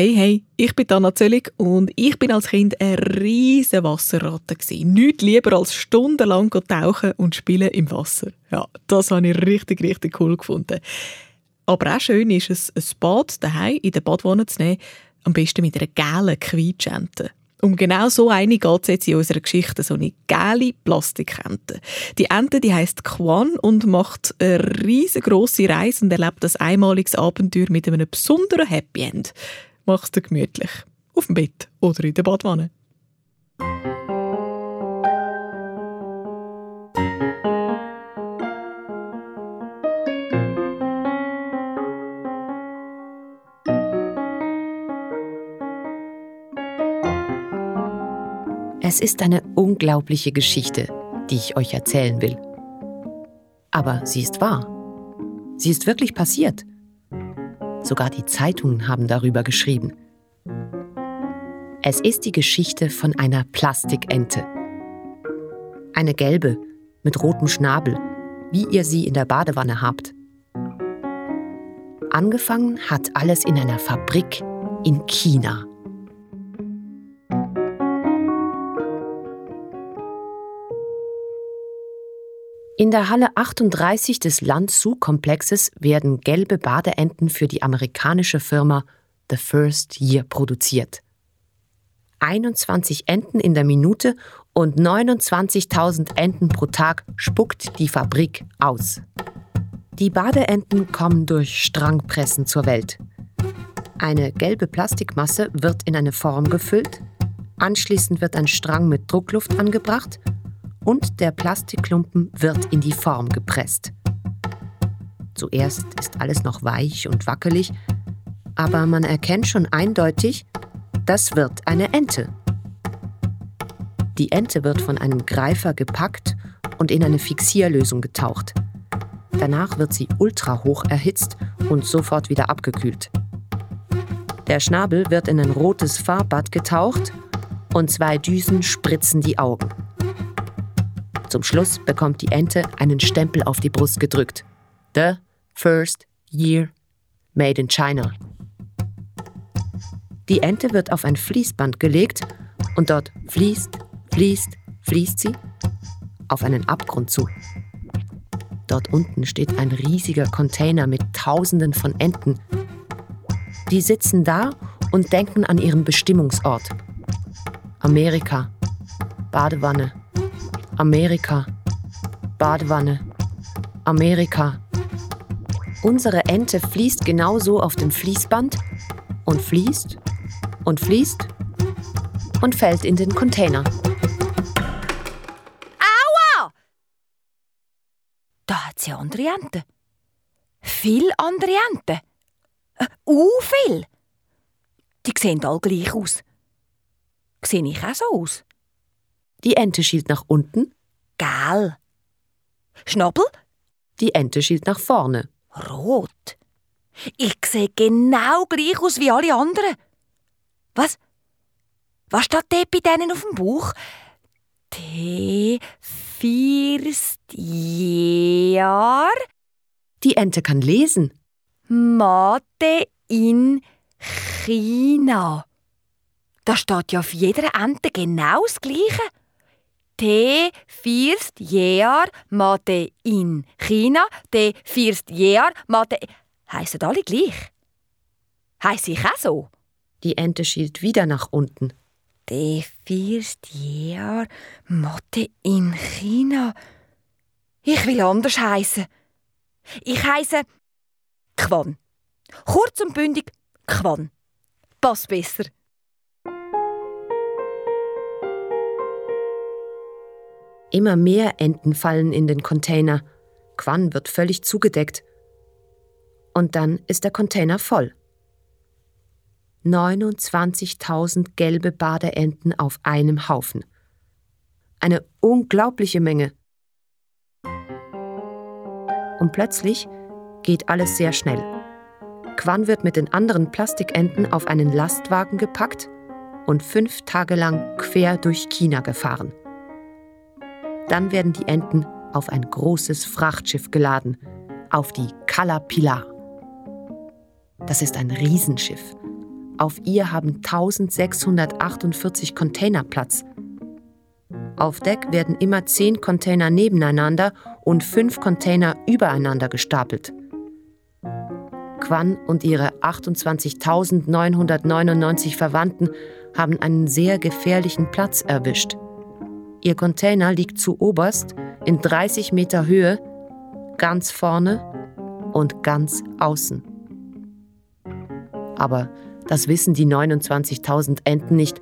Hey, hey, ich bin Anna Zöllig und ich bin als Kind eine riesige Wasserratte. Nicht lieber als stundenlang tauchen und spielen im Wasser. Ja, das habe ich richtig, richtig cool gefunden. Aber auch schön ist es, ein Bad daheim in der Badwanne zu nehmen, am besten mit einer gelben Quietschente. Um genau so eine geht es jetzt in unserer Geschichte, so eine gelbe Plastikente. Die Ente, die heisst Quan und macht eine riesengroße Reise und erlebt ein einmaliges Abenteuer mit einem besonderen Happy End mach's dir gemütlich. Auf dem Bett oder in der Badwanne. Es ist eine unglaubliche Geschichte, die ich euch erzählen will. Aber sie ist wahr. Sie ist wirklich passiert. Sogar die Zeitungen haben darüber geschrieben. Es ist die Geschichte von einer Plastikente. Eine gelbe mit rotem Schnabel, wie ihr sie in der Badewanne habt. Angefangen hat alles in einer Fabrik in China. In der Halle 38 des Lanzhou-Komplexes werden gelbe Badeenten für die amerikanische Firma The First Year produziert. 21 Enten in der Minute und 29.000 Enten pro Tag spuckt die Fabrik aus. Die Badeenten kommen durch Strangpressen zur Welt. Eine gelbe Plastikmasse wird in eine Form gefüllt, anschließend wird ein Strang mit Druckluft angebracht und der Plastikklumpen wird in die Form gepresst. Zuerst ist alles noch weich und wackelig, aber man erkennt schon eindeutig, das wird eine Ente. Die Ente wird von einem Greifer gepackt und in eine Fixierlösung getaucht. Danach wird sie ultrahoch erhitzt und sofort wieder abgekühlt. Der Schnabel wird in ein rotes Farbbad getaucht und zwei Düsen spritzen die Augen. Zum Schluss bekommt die Ente einen Stempel auf die Brust gedrückt. The First Year Made in China. Die Ente wird auf ein Fließband gelegt und dort fließt, fließt, fließt sie auf einen Abgrund zu. Dort unten steht ein riesiger Container mit Tausenden von Enten. Die sitzen da und denken an ihren Bestimmungsort. Amerika, Badewanne, Amerika. Badewanne. Amerika. Unsere Ente fließt genauso auf dem Fließband und fließt und fließt und fällt in den Container. Aua! Da hat sie andere Enten. Viel andere Enten. Äh, uh, viel. Die sehen alle gleich aus. Sehe ich auch so aus? Die Ente schielt nach unten. Gel. Schnabel? Die Ente schielt nach vorne. Rot. Ich sehe genau gleich aus wie alle anderen. Was? Was steht dort bei denen auf dem Bauch? T first Jahr. Die Ente kann lesen. Mate in China. Da steht ja auf jeder Ente genau das Gleiche. Te first Jahr Mate in China, te first Jahr Mate. Heissen alle gleich? Heiss ich auch so? Die Ente schielt wieder nach unten. Te first Jahr Mate in China. Ich will anders heißen. Ich heiße Quan. Kurz und bündig Quan. Passt besser. Immer mehr Enten fallen in den Container. Quan wird völlig zugedeckt. Und dann ist der Container voll. 29.000 gelbe Badeenten auf einem Haufen. Eine unglaubliche Menge. Und plötzlich geht alles sehr schnell. Quan wird mit den anderen Plastikenten auf einen Lastwagen gepackt und fünf Tage lang quer durch China gefahren. Dann werden die Enten auf ein großes Frachtschiff geladen, auf die Caterpillar. Das ist ein Riesenschiff. Auf ihr haben 1648 Container Platz. Auf Deck werden immer zehn Container nebeneinander und fünf Container übereinander gestapelt. Quan und ihre 28.999 Verwandten haben einen sehr gefährlichen Platz erwischt. Ihr Container liegt zu oberst in 30 Meter Höhe, ganz vorne und ganz außen. Aber das wissen die 29.000 Enten nicht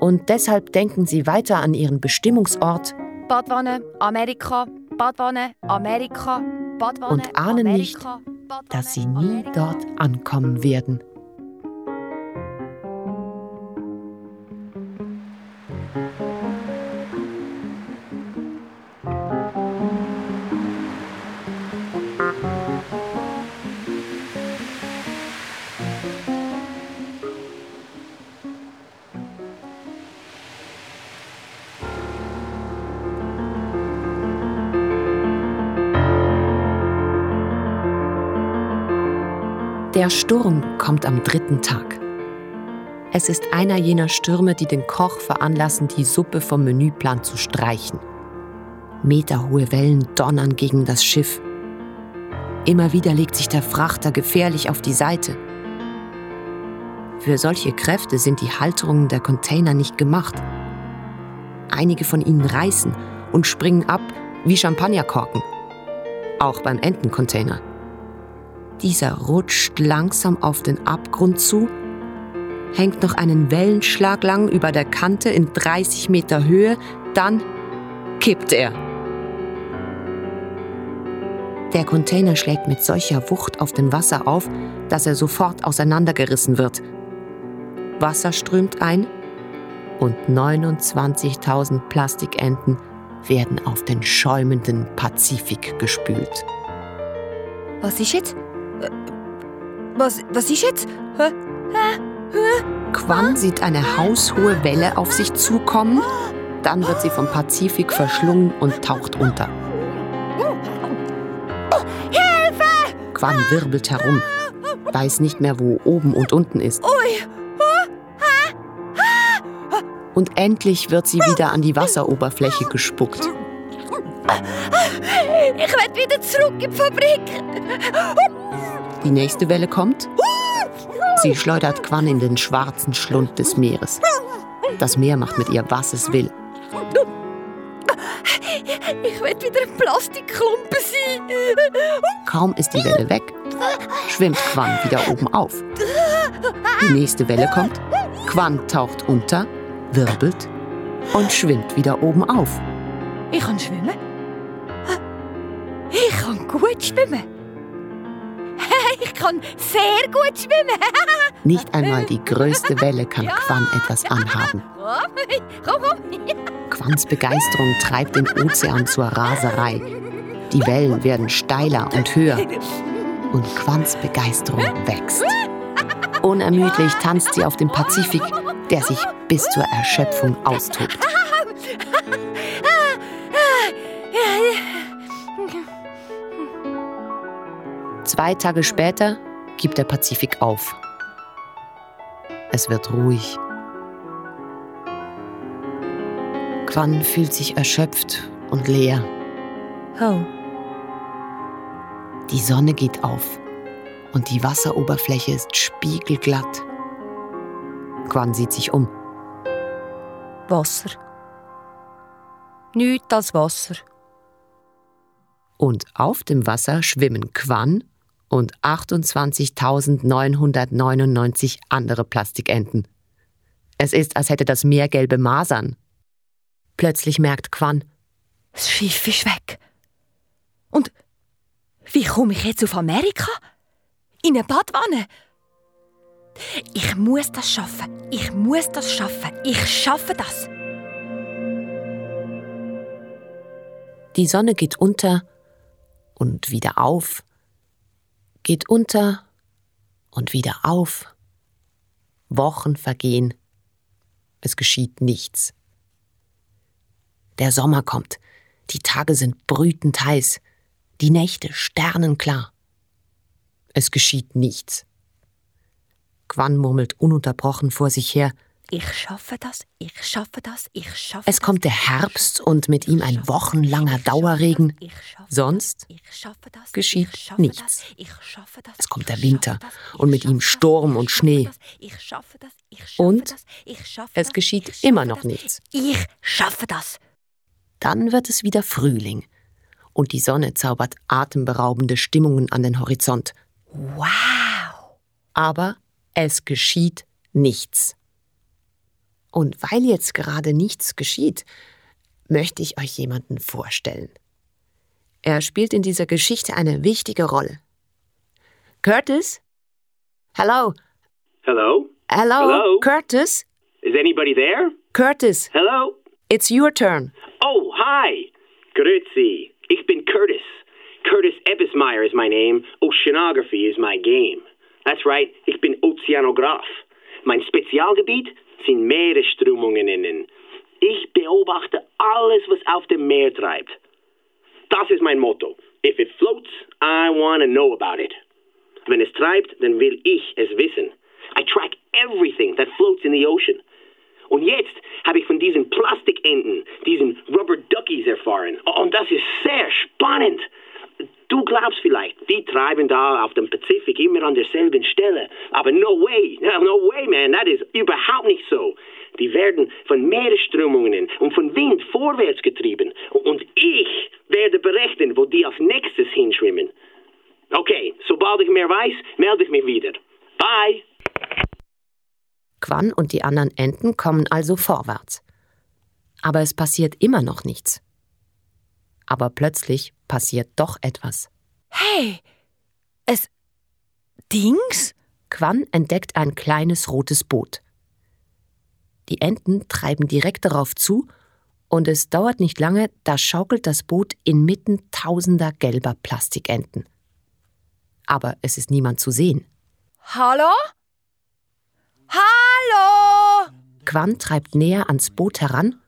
und deshalb denken sie weiter an ihren Bestimmungsort Badwanne, Amerika, Badwanne, Amerika, Badwanne, und ahnen Amerika, nicht, Badwanne, dass sie nie Amerika. dort ankommen werden. Der Sturm kommt am dritten Tag. Es ist einer jener Stürme, die den Koch veranlassen, die Suppe vom Menüplan zu streichen. Meterhohe Wellen donnern gegen das Schiff. Immer wieder legt sich der Frachter gefährlich auf die Seite. Für solche Kräfte sind die Halterungen der Container nicht gemacht. Einige von ihnen reißen und springen ab wie Champagnerkorken. Auch beim Entencontainer. Dieser rutscht langsam auf den Abgrund zu, hängt noch einen Wellenschlag lang über der Kante in 30 Meter Höhe, dann kippt er. Der Container schlägt mit solcher Wucht auf dem Wasser auf, dass er sofort auseinandergerissen wird. Wasser strömt ein und 29.000 Plastikenten werden auf den schäumenden Pazifik gespült. Was ist jetzt? Was, was ist jetzt? Hä? Quan sieht eine haushohe Welle auf sich zukommen, dann wird sie vom Pazifik verschlungen und taucht unter. Hilfe! Quan wirbelt herum, weiß nicht mehr, wo oben und unten ist. Und endlich wird sie wieder an die Wasseroberfläche gespuckt. Wieder zurück in die Fabrik. Die nächste Welle kommt. Sie schleudert Quan in den schwarzen Schlund des Meeres. Das Meer macht mit ihr, was es will. Ich will wieder ein Plastikklumpen sein. Kaum ist die Welle weg, schwimmt Quan wieder oben auf. Die nächste Welle kommt, Quan taucht unter, wirbelt und schwimmt wieder oben auf. Ich kann schwimmen. Ich kann gut schwimmen. Ich kann sehr gut schwimmen. Nicht einmal die größte Welle kann Quan etwas anhaben. Komm, komm. Quans Begeisterung treibt den Ozean zur Raserei. Die Wellen werden steiler und höher. Und Quans Begeisterung wächst. Unermüdlich tanzt sie auf dem Pazifik, der sich bis zur Erschöpfung austobt. Zwei Tage später gibt der Pazifik auf. Es wird ruhig. Quan fühlt sich erschöpft und leer. Oh. Die Sonne geht auf und die Wasseroberfläche ist spiegelglatt. Quan sieht sich um. Wasser. Nichts als Wasser. Und auf dem Wasser schwimmen Quan und 28.999 andere Plastikenten. Es ist, als hätte das Meer gelbe Masern. Plötzlich merkt Quan, Das Schiff ist weg. Und wie komme ich jetzt auf Amerika? In eine Badwanne? Ich muss das schaffen. Ich muss das schaffen. Ich schaffe das. die Sonne geht unter und wieder auf, geht unter und wieder auf. Wochen vergehen. Es geschieht nichts. Der Sommer kommt. Die Tage sind brütend heiß. Die Nächte sternenklar. Es geschieht nichts. Quan murmelt ununterbrochen vor sich her. Ich schaffe das, ich schaffe das, ich schaffe Es kommt der Herbst und mit ihm ein wochenlanger Dauerregen. Sonst geschieht nichts. Es kommt der Winter und mit ihm Sturm und Schnee. Und es geschieht immer noch nichts. Ich schaffe das. Dann wird es wieder Frühling und die Sonne zaubert atemberaubende Stimmungen an den Horizont. Wow! Aber es geschieht nichts. Und weil jetzt gerade nichts geschieht, möchte ich euch jemanden vorstellen. Er spielt in dieser Geschichte eine wichtige Rolle. Curtis? Hello? Hello? Hello? Hello? Curtis? Is anybody there? Curtis, Hello? it's your turn. Oh, hi. Grüezi. Ich bin Curtis. Curtis Ebbesmeyer is my name. Oceanography is my game. That's right, ich bin Ozeanograph. Mein Spezialgebiet sind Meeresströmungen innen. Ich beobachte alles, was auf dem Meer treibt. Das ist mein Motto. If it floats, I want to know about it. Wenn es treibt, dann will ich es wissen. I track everything that floats in the ocean. Und jetzt habe ich von diesen Plastikenten, diesen Rubber Duckies erfahren. Und das ist sehr spannend. Du glaubst vielleicht, die treiben da auf dem Pazifik immer an derselben Stelle. Aber no way, no, way, man, das ist überhaupt nicht so. Die werden von Meeresströmungen und von Wind vorwärts getrieben. Und ich werde berechnen, wo die als nächstes hinschwimmen. Okay, sobald ich mehr weiß, melde ich mich wieder. Bye! Quan und die anderen Enten kommen also vorwärts. Aber es passiert immer noch nichts. Aber plötzlich passiert doch etwas. Hey, es. Dings? Quan entdeckt ein kleines rotes Boot. Die Enten treiben direkt darauf zu und es dauert nicht lange, da schaukelt das Boot inmitten tausender gelber Plastikenten. Aber es ist niemand zu sehen. Hallo? Hallo? Quan treibt näher ans Boot heran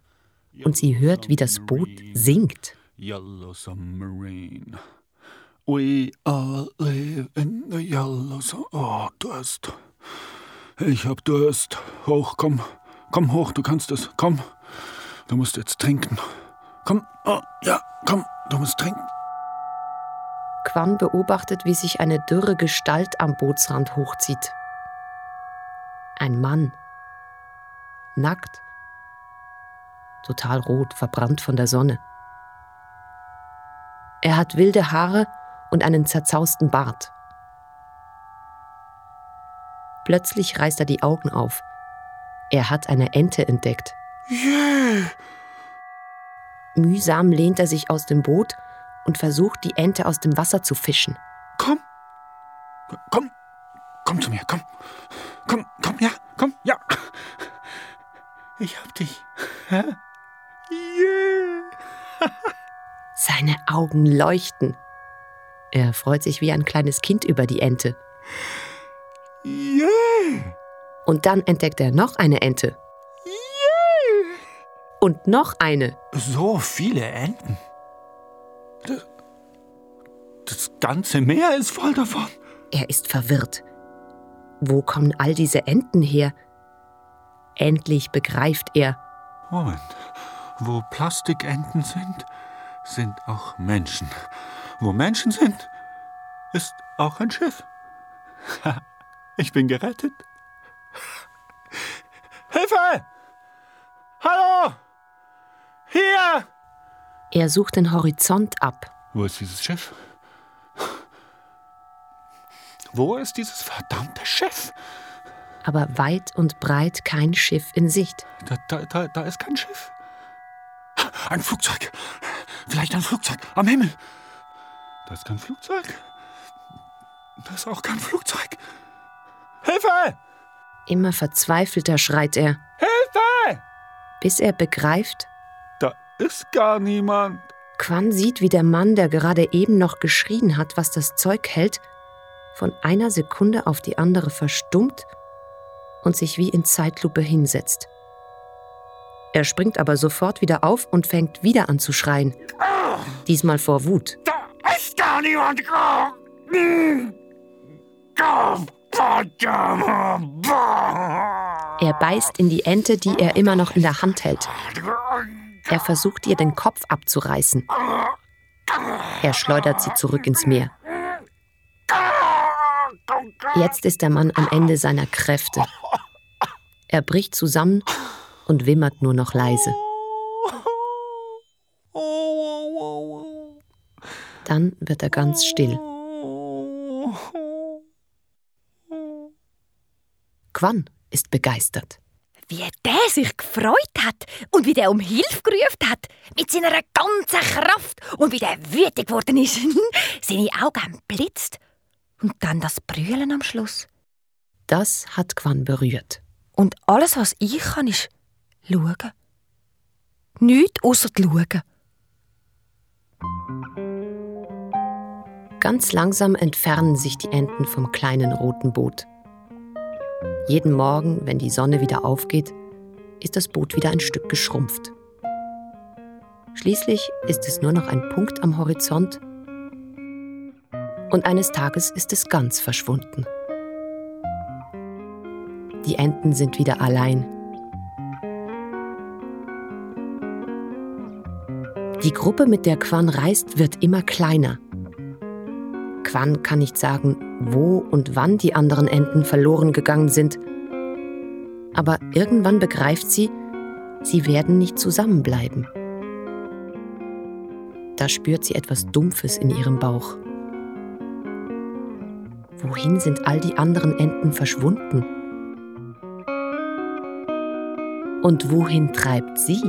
und sie hört, wie das Boot singt. Yellow submarine. We all live in the yellow submarine. Oh, Durst. Ich hab Durst. Hoch, komm. Komm hoch, du kannst es. Komm. Du musst jetzt trinken. Komm. Oh, ja, komm. Du musst trinken. Quan beobachtet, wie sich eine dürre Gestalt am Bootsrand hochzieht. Ein Mann. Nackt. Total rot, verbrannt von der Sonne. Er hat wilde Haare und einen zerzausten Bart. Plötzlich reißt er die Augen auf. Er hat eine Ente entdeckt. Yeah. Mühsam lehnt er sich aus dem Boot und versucht, die Ente aus dem Wasser zu fischen. Komm. Komm. Komm zu mir. Komm. Komm, komm, ja. Komm, ja. Ich hab dich. Yeah. Seine Augen leuchten. Er freut sich wie ein kleines Kind über die Ente. Yeah. Und dann entdeckt er noch eine Ente. Und noch eine. So viele Enten. Das, das ganze Meer ist voll davon. Er ist verwirrt. Wo kommen all diese Enten her? Endlich begreift er. Moment. Wo Plastikenten sind, sind auch Menschen. Wo Menschen sind, ist auch ein Schiff. Ich bin gerettet. Hilfe! Hallo! Hier! Er sucht den Horizont ab. Wo ist dieses Schiff? Wo ist dieses verdammte Schiff? aber weit und breit kein Schiff in Sicht. Da, da, da, da ist kein Schiff. Ein Flugzeug. Vielleicht ein Flugzeug am Himmel. Da ist kein Flugzeug. Da ist auch kein Flugzeug. Hilfe! Immer verzweifelter schreit er, Hilfe! bis er begreift, Da ist gar niemand. Quan sieht, wie der Mann, der gerade eben noch geschrien hat, was das Zeug hält, von einer Sekunde auf die andere verstummt und sich wie in Zeitlupe hinsetzt. Er springt aber sofort wieder auf und fängt wieder an zu schreien. Diesmal vor Wut. Da ist gar niemand. Komm. Er beißt in die Ente, die er immer noch in der Hand hält. Er versucht ihr den Kopf abzureißen. Er schleudert sie zurück ins Meer. Jetzt ist der Mann am Ende seiner Kräfte. Er bricht zusammen und wimmert nur noch leise. Dann wird er ganz still. Quan ist begeistert. Wie der sich gefreut hat und wie der um Hilfe gerufen hat, mit seiner ganzen Kraft und wie der wütig geworden ist. Seine Augen blitzt. Und dann das Brüllen am Schluss. Das hat Quan berührt. Und alles, was ich kann, ist schauen. Nichts außer schauen. Ganz langsam entfernen sich die Enten vom kleinen roten Boot. Jeden Morgen, wenn die Sonne wieder aufgeht, ist das Boot wieder ein Stück geschrumpft. Schließlich ist es nur noch ein Punkt am Horizont und eines Tages ist es ganz verschwunden. Die Enten sind wieder allein. Die Gruppe, mit der Quan reist, wird immer kleiner. Quan kann nicht sagen, wo und wann die anderen Enten verloren gegangen sind. Aber irgendwann begreift sie, sie werden nicht zusammenbleiben. Da spürt sie etwas Dumpfes in ihrem Bauch. Wohin sind all die anderen Enten verschwunden? Und wohin treibt sie?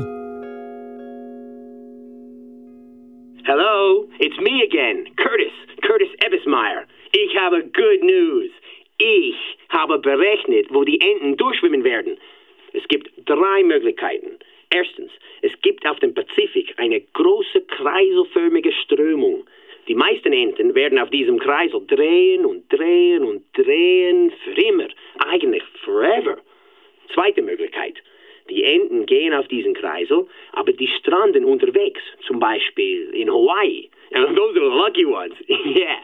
Ebbesmeyer. Ich habe good news. Ich habe berechnet, wo die Enten durchschwimmen werden. Es gibt drei Möglichkeiten. Erstens, es gibt auf dem Pazifik eine große kreiselförmige Strömung. Die meisten Enten werden auf diesem Kreisel drehen und drehen und drehen für immer, eigentlich forever. Zweite Möglichkeit. Die Enten gehen auf diesen Kreisel, aber die stranden unterwegs, zum Beispiel in Hawaii. And those are the lucky ones. yeah.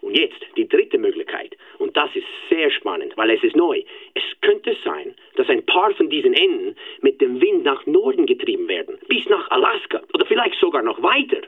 Und jetzt die dritte Möglichkeit. Und das ist sehr spannend, weil es ist neu. Es könnte sein, dass ein paar von diesen Enten mit dem Wind nach Norden getrieben werden, bis nach Alaska oder vielleicht sogar noch weiter.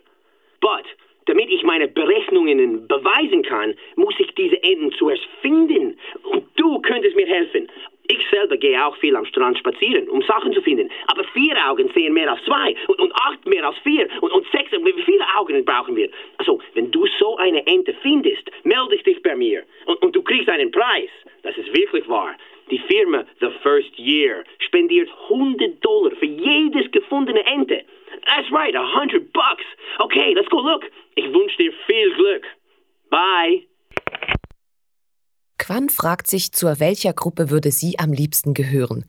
But damit ich meine Berechnungen beweisen kann, muss ich diese Enten zuerst finden. Und du könntest mir helfen. Ich selber gehe auch viel am Strand spazieren, um Sachen zu finden. Aber vier Augen sehen mehr als zwei und, und acht mehr als vier und, und sechs. Wie viele Augen brauchen wir? Also, wenn du so eine Ente findest, melde dich bei mir und, und du kriegst einen Preis. Das ist wirklich wahr. Die Firma The First Year spendiert 100 Dollar für jedes gefundene Ente. That's right, 100 bucks. Okay, let's go look. Ich wünsche dir viel Glück. Bye. Quan fragt sich, zu welcher Gruppe würde sie am liebsten gehören?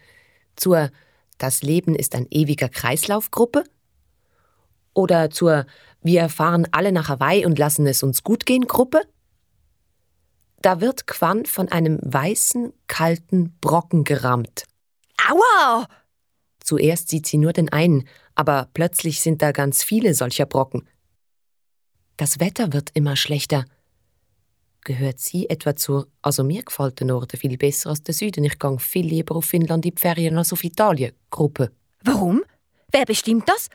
Zur Das Leben ist ein ewiger Kreislauf-Gruppe? Oder zur Wir fahren alle nach Hawaii und lassen es uns gut gehen Gruppe? Da wird Quan von einem weißen, kalten Brocken gerammt. Aua! Zuerst sieht sie nur den einen, aber plötzlich sind da ganz viele solcher Brocken. Das Wetter wird immer schlechter. Gehört sie etwa zur, also mir gefällt der Norden viel besser als der Süden. Ich gehe viel lieber auf Finnland in die Ferien als auf Italien. Gruppe. Warum? Wer bestimmt das?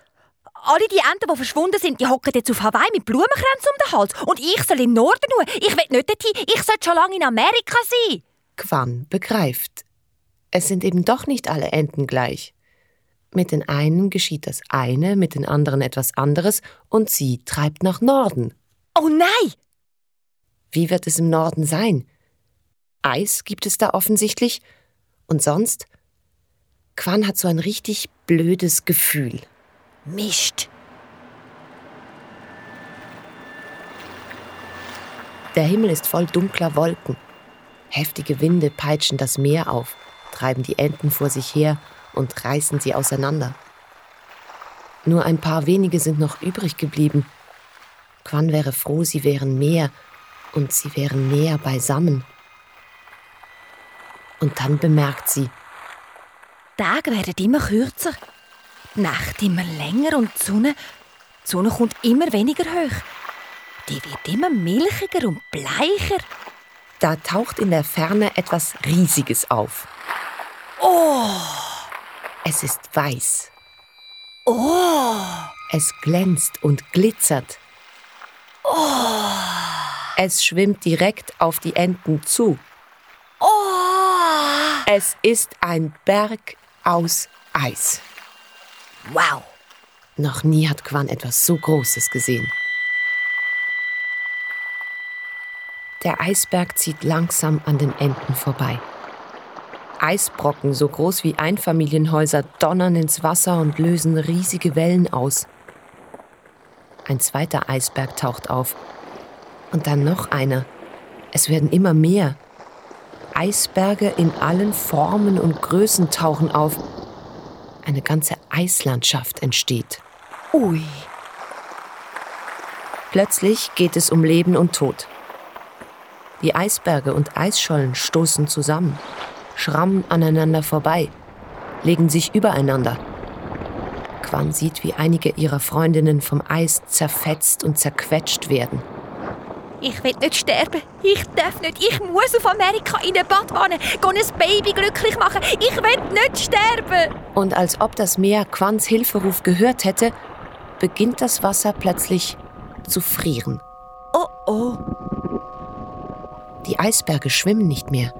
Alle die Enten, die verschwunden sind, die hocken jetzt auf Hawaii mit Blumenkränzen um den Hals. Und ich soll in den Norden nur. Ich will nicht dorthin. Ich sollte schon lange in Amerika sein. Quan begreift. Es sind eben doch nicht alle Enten gleich. Mit den einen geschieht das eine, mit den anderen etwas anderes und sie treibt nach Norden. Oh nein! Wie wird es im Norden sein? Eis gibt es da offensichtlich. Und sonst? Quan hat so ein richtig blödes Gefühl. Mist. Der Himmel ist voll dunkler Wolken. Heftige Winde peitschen das Meer auf, treiben die Enten vor sich her und reißen sie auseinander. Nur ein paar wenige sind noch übrig geblieben. Quan wäre froh, sie wären mehr und sie wären näher beisammen. Und dann bemerkt sie, Tage werden immer kürzer, die Nacht immer länger und die Sonne, die Sonne kommt immer weniger hoch. Die wird immer milchiger und bleicher. Da taucht in der Ferne etwas Riesiges auf. Oh, Es ist weiß. oh, Es glänzt und glitzert. Es schwimmt direkt auf die Enten zu. oh. Es ist ein Berg aus Eis. Wow. Noch nie hat Quan etwas so Großes gesehen. Der Eisberg zieht langsam an den Enden vorbei. Eisbrocken so groß wie Einfamilienhäuser donnern ins Wasser und lösen riesige Wellen aus. Ein zweiter Eisberg taucht auf. Und dann noch einer. Es werden immer mehr. Eisberge in allen Formen und Größen tauchen auf. Eine ganze Eislandschaft entsteht. Ui. Plötzlich geht es um Leben und Tod. Die Eisberge und Eisschollen stoßen zusammen, schrammen aneinander vorbei, legen sich übereinander. Quan sieht, wie einige ihrer Freundinnen vom Eis zerfetzt und zerquetscht werden. Ich will nicht sterben. Ich darf nicht. Ich muss auf Amerika in eine Badwanne. Gehen ein Baby glücklich machen. Ich will nicht sterben. Und als ob das Meer Quans Hilferuf gehört hätte, beginnt das Wasser plötzlich zu frieren. Oh oh. Die Eisberge schwimmen nicht mehr.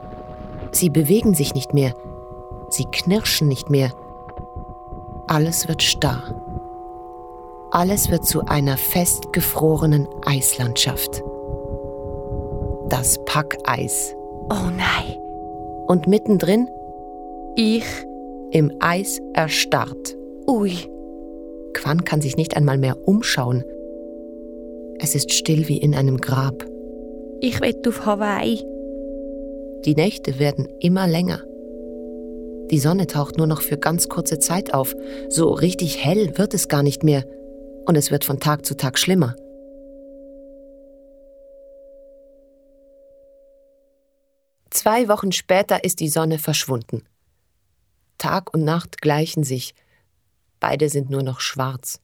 Sie bewegen sich nicht mehr. Sie knirschen nicht mehr. Alles wird starr. Alles wird zu einer festgefrorenen Eislandschaft. Das Packeis. Oh nein. Und mittendrin Ich. im Eis erstarrt. Ui. Quan kann sich nicht einmal mehr umschauen. Es ist still wie in einem Grab. Ich will auf Hawaii. Die Nächte werden immer länger. Die Sonne taucht nur noch für ganz kurze Zeit auf. So richtig hell wird es gar nicht mehr. Und es wird von Tag zu Tag schlimmer. Zwei Wochen später ist die Sonne verschwunden. Tag und Nacht gleichen sich. Beide sind nur noch schwarz.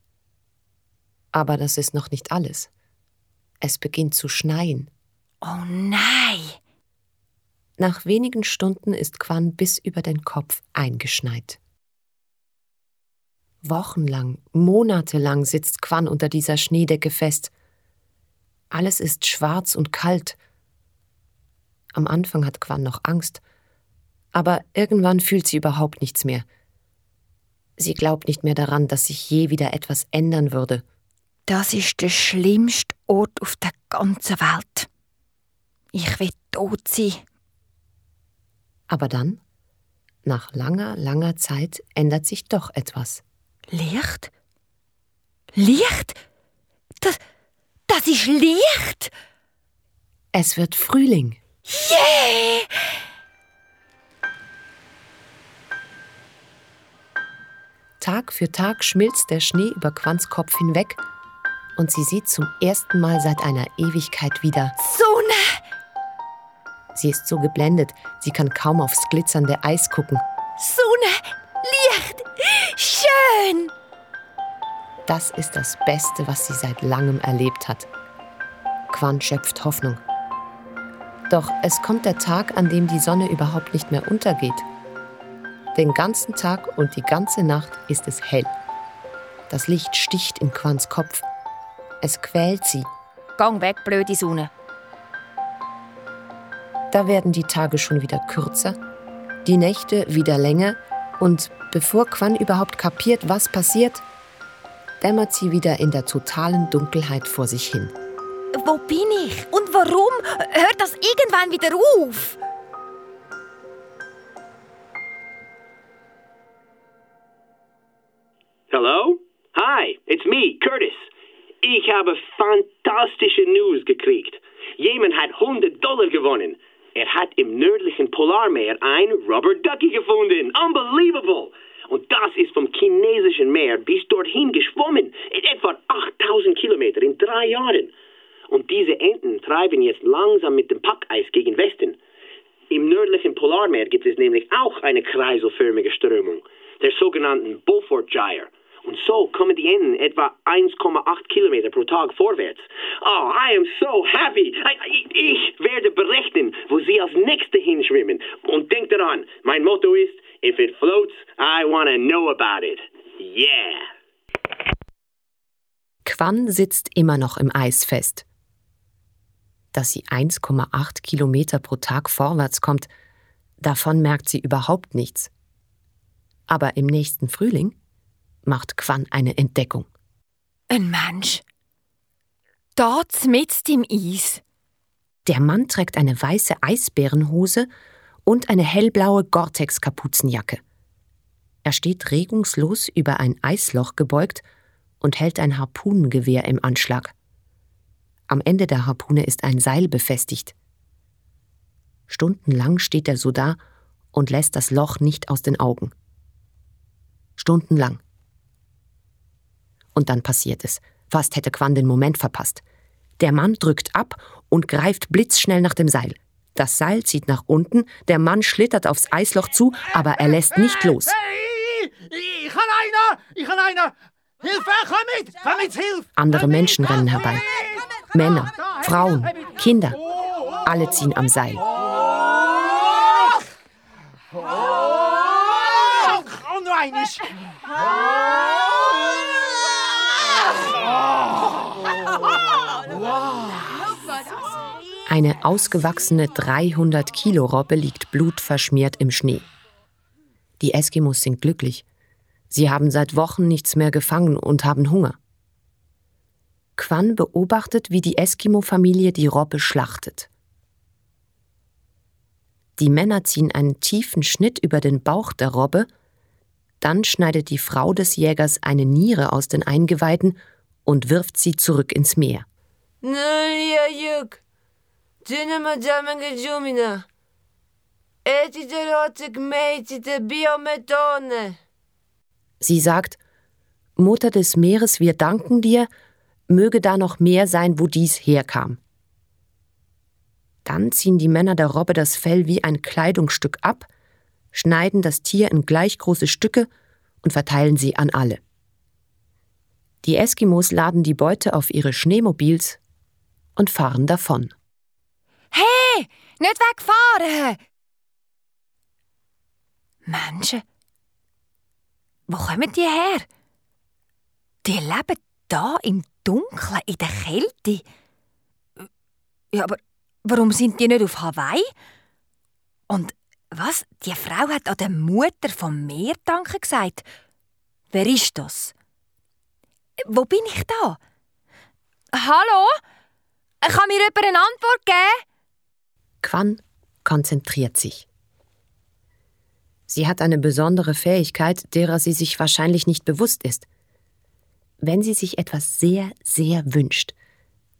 Aber das ist noch nicht alles. Es beginnt zu schneien. Oh nein. Nach wenigen Stunden ist Quan bis über den Kopf eingeschneit. Wochenlang, monatelang sitzt Quan unter dieser Schneedecke fest. Alles ist schwarz und kalt. Am Anfang hat Quan noch Angst, aber irgendwann fühlt sie überhaupt nichts mehr. Sie glaubt nicht mehr daran, dass sich je wieder etwas ändern würde. Das ist der schlimmste Ort auf der ganzen Welt. Ich will tot sein. Aber dann, nach langer, langer Zeit, ändert sich doch etwas. Licht? Licht? Das, das ist Licht! Es wird Frühling. Yeah! Tag für Tag schmilzt der Schnee über Quans Kopf hinweg und sie sieht zum ersten Mal seit einer Ewigkeit wieder. Sonne! Sie ist so geblendet, sie kann kaum aufs glitzernde Eis gucken. Sonne! Licht! Schön! Das ist das Beste, was sie seit langem erlebt hat. Quan schöpft Hoffnung. Doch es kommt der Tag, an dem die Sonne überhaupt nicht mehr untergeht. Den ganzen Tag und die ganze Nacht ist es hell. Das Licht sticht in Quans Kopf. Es quält sie. Gang weg, blöde Sonne. Da werden die Tage schon wieder kürzer, die Nächte wieder länger und bevor Quan überhaupt kapiert, was passiert, dämmert sie wieder in der totalen Dunkelheit vor sich hin. Wo bin ich? Und warum? Hört das irgendwann wieder auf? Hello? Hi, it's me, Curtis. Ich habe fantastische News gekriegt. Jemand hat 100 Dollar gewonnen. Er hat im nördlichen Polarmeer ein Rubber Ducky gefunden. Unbelievable! Und das ist vom chinesischen Meer bis dorthin geschwommen. Etwa 8000 Kilometer in drei Jahren. Und diese Enten treiben jetzt langsam mit dem Packeis gegen Westen. Im nördlichen Polarmeer gibt es nämlich auch eine kreiselförmige Strömung, der sogenannten Beaufort Gyre. Und so kommen die Enten etwa 1,8 Kilometer pro Tag vorwärts. Oh, I am so happy. Ich werde berechnen, wo sie als Nächste hinschwimmen. Und denk daran, mein Motto ist, if it floats, I want to know about it. Yeah. Quan sitzt immer noch im Eis fest. Dass sie 1,8 Kilometer pro Tag vorwärts kommt, davon merkt sie überhaupt nichts. Aber im nächsten Frühling macht Quan eine Entdeckung. Ein Mensch. Dort mit im Eis. Der Mann trägt eine weiße Eisbärenhose und eine hellblaue Gore-Tex-Kapuzenjacke. Er steht regungslos über ein Eisloch gebeugt und hält ein Harpunengewehr im Anschlag. Am Ende der Harpune ist ein Seil befestigt. Stundenlang steht er so da und lässt das Loch nicht aus den Augen. Stundenlang. Und dann passiert es. Fast hätte Quan den Moment verpasst. Der Mann drückt ab und greift blitzschnell nach dem Seil. Das Seil zieht nach unten, der Mann schlittert aufs Eisloch zu, aber er lässt nicht los. Ich kann einer! Ich kann einer! Hilfe, komm mit! Komm mit, Hilfe! Andere Menschen rennen herbei. Männer, Frauen, Kinder. Alle ziehen am Seil. Eine ausgewachsene 300 Kilo Robbe liegt blutverschmiert im Schnee. Die Eskimos sind glücklich. Sie haben seit Wochen nichts mehr gefangen und haben Hunger. Quan beobachtet, wie die Eskimo-Familie die Robbe schlachtet. Die Männer ziehen einen tiefen Schnitt über den Bauch der Robbe, dann schneidet die Frau des Jägers eine Niere aus den Eingeweiden und wirft sie zurück ins Meer. Sie sagt, Mutter des Meeres, wir danken dir, möge da noch mehr sein, wo dies herkam. Dann ziehen die Männer der Robbe das Fell wie ein Kleidungsstück ab, schneiden das Tier in gleich große Stücke und verteilen sie an alle. Die Eskimos laden die Beute auf ihre Schneemobils und fahren davon. Hey, nicht wegfahren! Menschen? Wo kommen die her? Die leben da im Dunkeln, in der Kälte. Ja, aber warum sind die nicht auf Hawaii? Und was? Die Frau hat an der Mutter vom Meer Danke gesagt. Wer ist das? Wo bin ich da? Hallo? Kann mir jemand eine Antwort geben? Quan konzentriert sich. Sie hat eine besondere Fähigkeit, derer sie sich wahrscheinlich nicht bewusst ist. Wenn sie sich etwas sehr, sehr wünscht,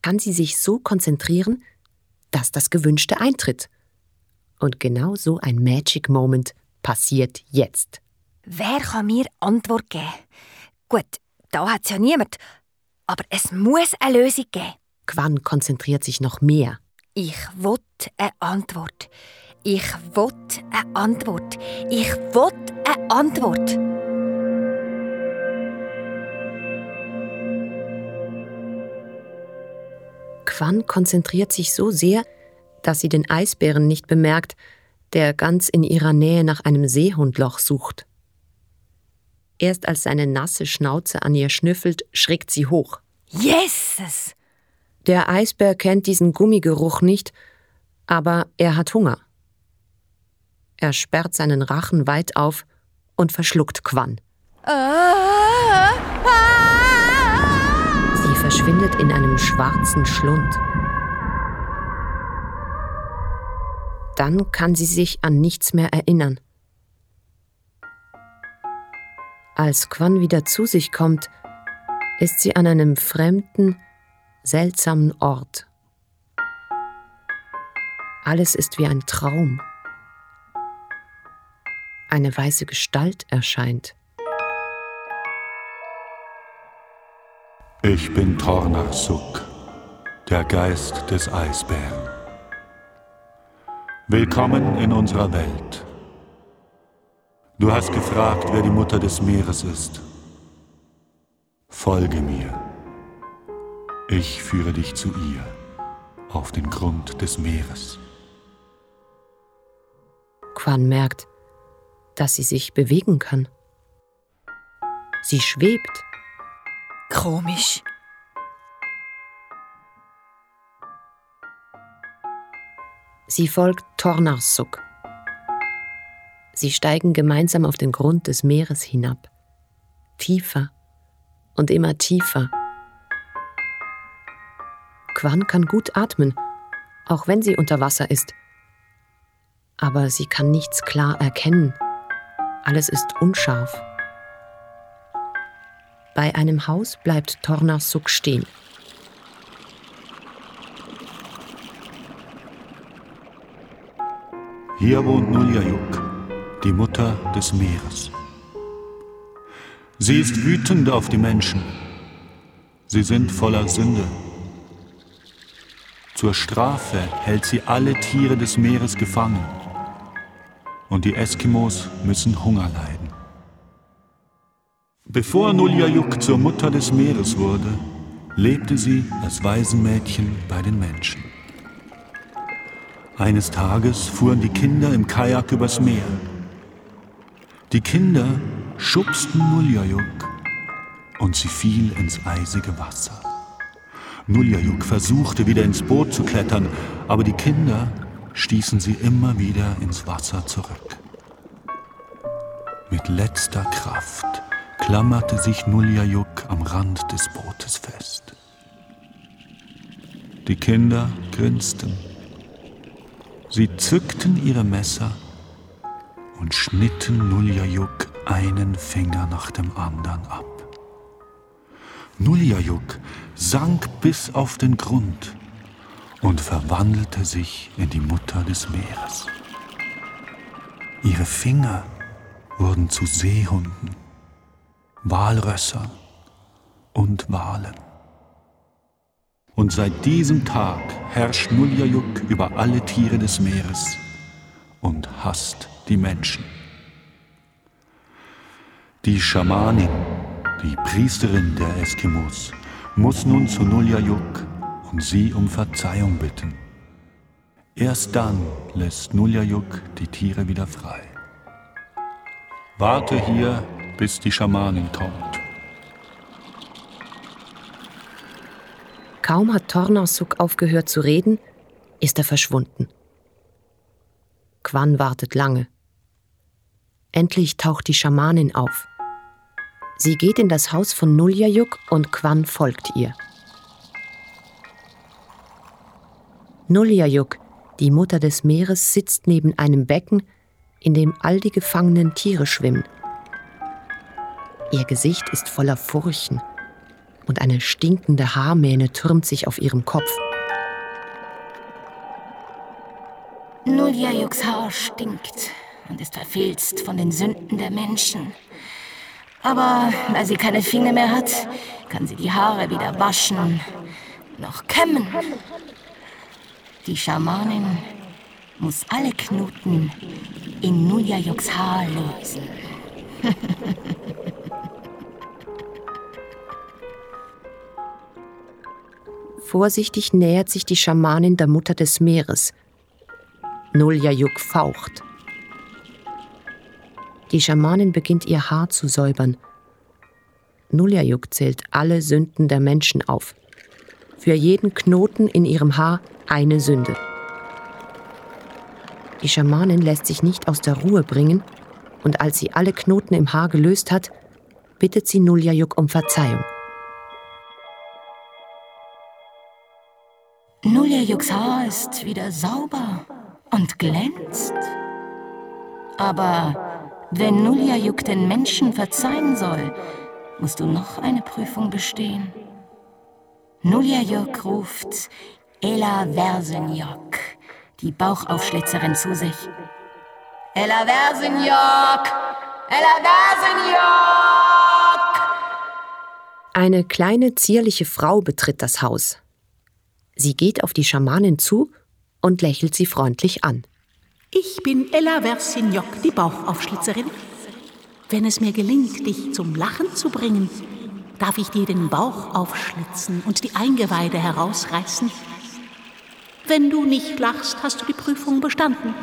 kann sie sich so konzentrieren, dass das Gewünschte eintritt. Und genau so ein Magic Moment passiert jetzt. Wer kann mir Antwort geben? Gut, da hat es ja niemand. Aber es muss eine Lösung geben. Quan konzentriert sich noch mehr. Ich will eine Antwort. Ich will eine Antwort. Ich will eine Antwort. Quan konzentriert sich so sehr, dass sie den Eisbären nicht bemerkt, der ganz in ihrer Nähe nach einem Seehundloch sucht. Erst als seine nasse Schnauze an ihr schnüffelt, schrickt sie hoch. Jesus! Der Eisbär kennt diesen Gummigeruch nicht, aber er hat Hunger. Er sperrt seinen Rachen weit auf und verschluckt Quan. Ah, ah, Sie verschwindet in einem schwarzen Schlund. Dann kann sie sich an nichts mehr erinnern. Als Quan wieder zu sich kommt, ist sie an einem fremden, seltsamen Ort. Alles ist wie ein Traum. Eine weiße Gestalt erscheint. Ich bin Tornarsuk, der Geist des Eisbären. Willkommen in unserer Welt. Du hast gefragt, wer die Mutter des Meeres ist. Folge mir. Ich führe dich zu ihr, auf den Grund des Meeres. Quan merkt, dass sie sich bewegen kann. Sie schwebt. Komisch. Sie folgt Tornarsuk. Sie steigen gemeinsam auf den Grund des Meeres hinab. Tiefer und immer tiefer. Quan kann gut atmen, auch wenn sie unter Wasser ist. Aber sie kann nichts klar erkennen. Alles ist unscharf. Bei einem Haus bleibt Tornarsuk stehen. Hier wohnt Nuljayuk, die Mutter des Meeres. Sie ist wütend auf die Menschen. Sie sind voller Sünde. Zur Strafe hält sie alle Tiere des Meeres gefangen. Und die Eskimos müssen Hunger leiden. Bevor Nuljayuk zur Mutter des Meeres wurde, lebte sie als Waisenmädchen bei den Menschen. Eines Tages fuhren die Kinder im Kajak übers Meer. Die Kinder schubsten Nuljajuk und sie fiel ins eisige Wasser. Nuljajuk versuchte wieder ins Boot zu klettern, aber die Kinder stießen sie immer wieder ins Wasser zurück. Mit letzter Kraft klammerte sich Nuljajuk am Rand des Bootes fest. Die Kinder grinsten Sie zückten ihre Messer und schnitten Nuljajuk einen Finger nach dem anderen ab. Nuljajuk sank bis auf den Grund und verwandelte sich in die Mutter des Meeres. Ihre Finger wurden zu Seehunden, Walrössern und Walen. Und seit diesem Tag herrscht Nuljajuk über alle Tiere des Meeres und hasst die Menschen. Die Schamanin, die Priesterin der Eskimos, muss nun zu Nuljajuk und sie um Verzeihung bitten. Erst dann lässt Nuljajuk die Tiere wieder frei. Warte hier, bis die Schamanin kommt. Kaum hat Tornarsuk aufgehört zu reden, ist er verschwunden. Quan wartet lange. Endlich taucht die Schamanin auf. Sie geht in das Haus von Nuljajuk und Quan folgt ihr. Nuljajuk, die Mutter des Meeres, sitzt neben einem Becken, in dem all die gefangenen Tiere schwimmen. Ihr Gesicht ist voller Furchen und eine stinkende Haarmähne türmt sich auf ihrem Kopf. Nuljajuks Haar stinkt und ist verfilzt von den Sünden der Menschen. Aber weil sie keine Finger mehr hat, kann sie die Haare weder waschen noch kämmen. Die Schamanin muss alle Knoten in Nuljajuks Haar lösen. Vorsichtig nähert sich die Schamanin der Mutter des Meeres. Nuljajuk faucht. Die Schamanin beginnt ihr Haar zu säubern. Nuljajuk zählt alle Sünden der Menschen auf. Für jeden Knoten in ihrem Haar eine Sünde. Die Schamanin lässt sich nicht aus der Ruhe bringen und als sie alle Knoten im Haar gelöst hat, bittet sie Nuljajuk um Verzeihung. Nuljajuks Haar ist wieder sauber und glänzt. Aber wenn Nuljajuk den Menschen verzeihen soll, musst du noch eine Prüfung bestehen. Nuljajuk ruft Ella Versenjok, die Bauchaufschlitzerin, zu sich. Ella Versenjok! Ella Versenjok! Eine kleine zierliche Frau betritt das Haus. Sie geht auf die Schamanin zu und lächelt sie freundlich an. Ich bin Ella Versignok, die Bauchaufschlitzerin. Wenn es mir gelingt, dich zum Lachen zu bringen, Darf ich dir den Bauch aufschlitzen und die Eingeweide herausreißen? Wenn du nicht lachst, hast du die Prüfung bestanden.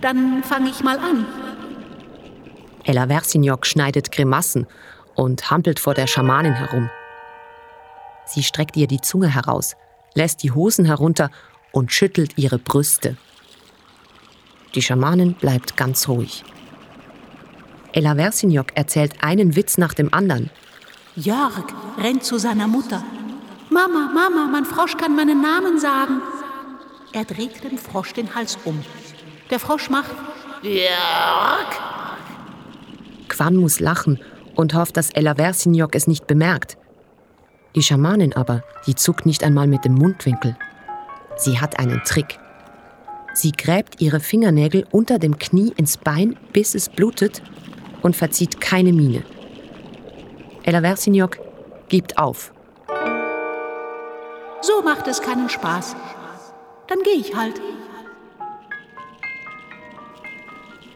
Dann fange ich mal an. Ella Versignok schneidet Grimassen und hampelt vor der Schamanin herum. Sie streckt ihr die Zunge heraus, lässt die Hosen herunter und schüttelt ihre Brüste. Die Schamanin bleibt ganz ruhig. Ella Versignok erzählt einen Witz nach dem anderen. Jörg rennt zu seiner Mutter. Mama, Mama, mein Frosch kann meinen Namen sagen. Er dreht dem Frosch den Hals um. Der Frosch macht Jörg. Quan muss lachen und hofft, dass Ella Versignok es nicht bemerkt. Die Schamanin aber, die zuckt nicht einmal mit dem Mundwinkel. Sie hat einen Trick. Sie gräbt ihre Fingernägel unter dem Knie ins Bein, bis es blutet und verzieht keine Miene. Ella Versignok gibt auf. So macht es keinen Spaß. Dann gehe ich halt.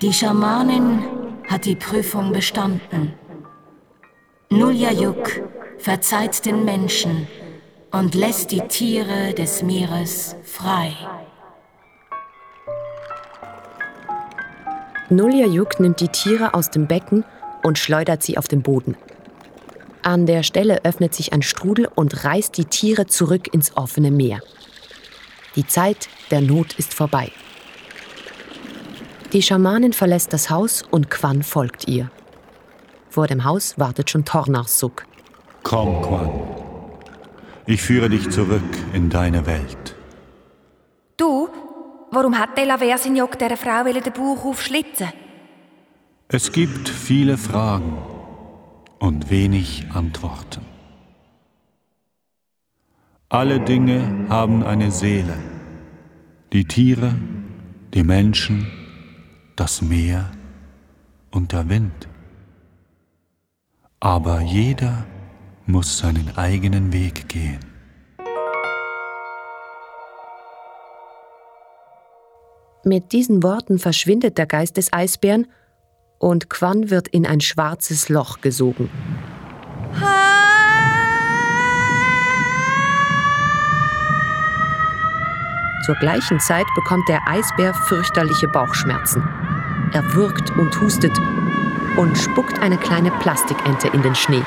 Die Schamanin hat die Prüfung bestanden. Nuljajuk verzeiht den Menschen und lässt die Tiere des Meeres frei. Nuljajuk nimmt die Tiere aus dem Becken und schleudert sie auf den Boden. An der Stelle öffnet sich ein Strudel und reißt die Tiere zurück ins offene Meer. Die Zeit der Not ist vorbei. Die Schamanin verlässt das Haus und Quan folgt ihr. Vor dem Haus wartet schon Tornarsuk. Komm, Quan. Ich führe dich zurück in deine Welt. Du, warum hat Ella Versignok dieser Frau den Bauch aufschlitzen? Es gibt viele Fragen und wenig Antworten. Alle Dinge haben eine Seele. Die Tiere, die Menschen, das Meer und der Wind. Aber jeder muss seinen eigenen Weg gehen. Mit diesen Worten verschwindet der Geist des Eisbären und Quan wird in ein schwarzes Loch gesogen. Zur gleichen Zeit bekommt der Eisbär fürchterliche Bauchschmerzen. Er würgt und hustet und spuckt eine kleine Plastikente in den Schnee.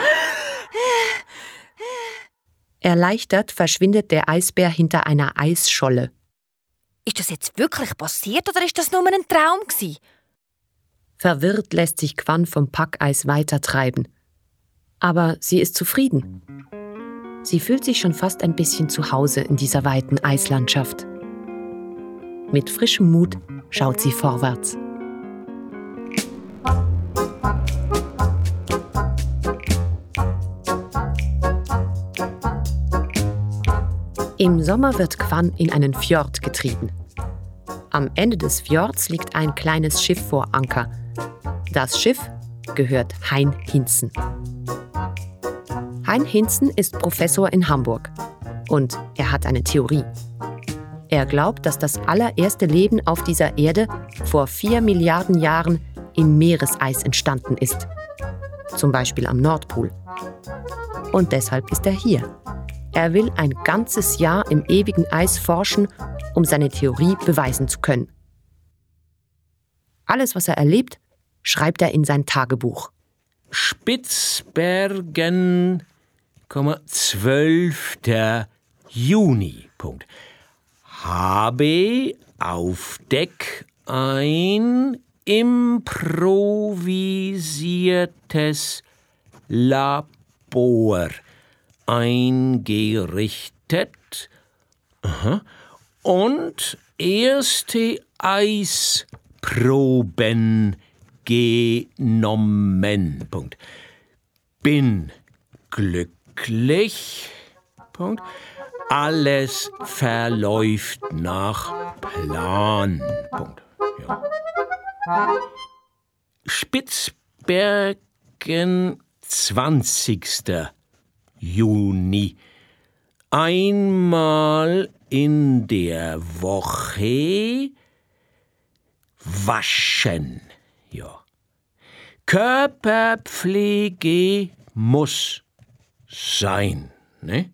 Erleichtert verschwindet der Eisbär hinter einer Eisscholle. Ist das jetzt wirklich passiert oder ist das nur ein Traum gewesen? Verwirrt lässt sich Quan vom Packeis weitertreiben. Aber sie ist zufrieden. Sie fühlt sich schon fast ein bisschen zu Hause in dieser weiten Eislandschaft. Mit frischem Mut schaut sie vorwärts. Im Sommer wird Quan in einen Fjord getrieben. Am Ende des Fjords liegt ein kleines Schiff vor Anker. Das Schiff gehört Hein Hinzen. Hein Hinzen ist Professor in Hamburg und er hat eine Theorie. Er glaubt, dass das allererste Leben auf dieser Erde vor vier Milliarden Jahren im Meereseis entstanden ist. Zum Beispiel am Nordpol. Und deshalb ist er hier. Er will ein ganzes Jahr im ewigen Eis forschen, um seine Theorie beweisen zu können. Alles, was er erlebt, schreibt er in sein Tagebuch. Spitzbergen, 12. Juni. Punkt habe auf Deck ein improvisiertes Labor eingerichtet Aha. und erste Eisproben genommen. Punkt. Bin glücklich. Punkt. Alles verläuft nach Plan. Punkt. Ja. Spitzbergen, 20. Juni. Einmal in der Woche waschen. Ja. Körperpflege muss sein. Ne?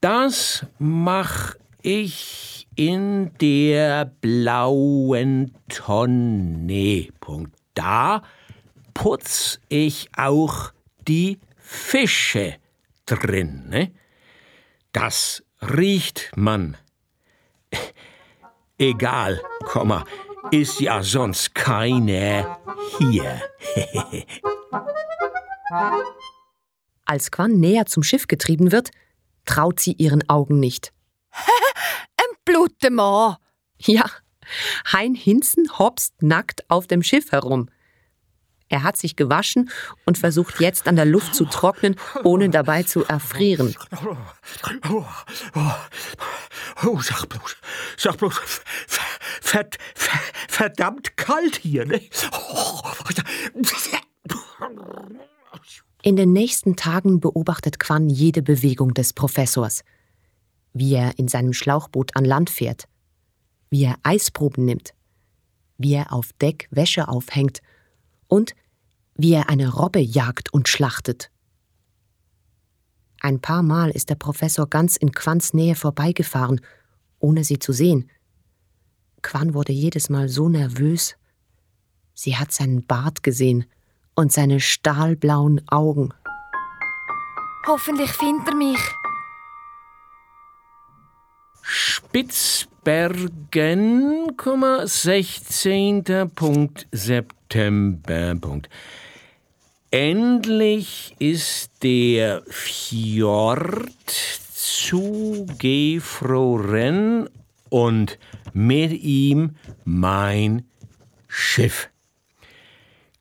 Das mach ich in der blauen Tonne. Punkt. Da putz ich auch die Fische drin. Ne? Das riecht man. Egal, Komma, ist ja sonst keiner hier. Als Quan näher zum Schiff getrieben wird, traut sie ihren Augen nicht. Ein bluter Mann. Ja, Hein Hinzen hopst nackt auf dem Schiff herum. Er hat sich gewaschen und versucht jetzt an der Luft zu trocknen, ohne dabei zu erfrieren. Oh, sag bloß, sag bloß, verd, verdammt kalt hier, ne? In den nächsten Tagen beobachtet Quan jede Bewegung des Professors. Wie er in seinem Schlauchboot an Land fährt, wie er Eisproben nimmt, wie er auf Deck Wäsche aufhängt und wie er eine Robbe jagt und schlachtet. Ein paar Mal ist der Professor ganz in Quans Nähe vorbeigefahren, ohne sie zu sehen. Quan wurde jedes Mal so nervös. Sie hat seinen Bart gesehen und seine stahlblauen Augen. Hoffentlich findet er mich. Spitzbergen, 16. September. Endlich ist der Fjord zugefroren und mit ihm mein Schiff.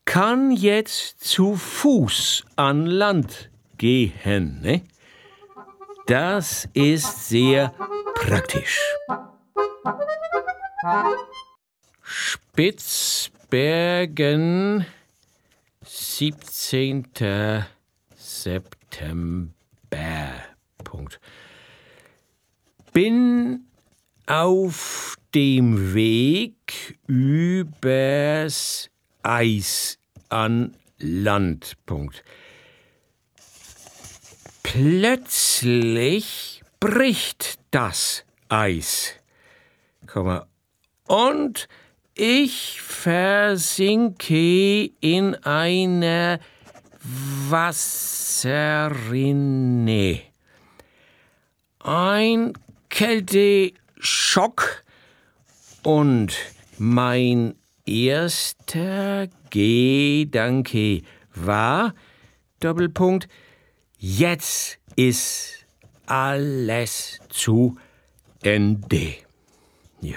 Kann jetzt zu Fuß an Land gehen. Ne? Das ist sehr praktisch. Spitzbergen, 17. September. Punkt. Bin auf dem Weg übers Eis an Land. Punkt. Plötzlich bricht das Eis. Und ich versinke in einer Wasserrinne. Ein Kälteschock und mein erster Gedanke war, Doppelpunkt, jetzt ist alles zu Ende. Ja.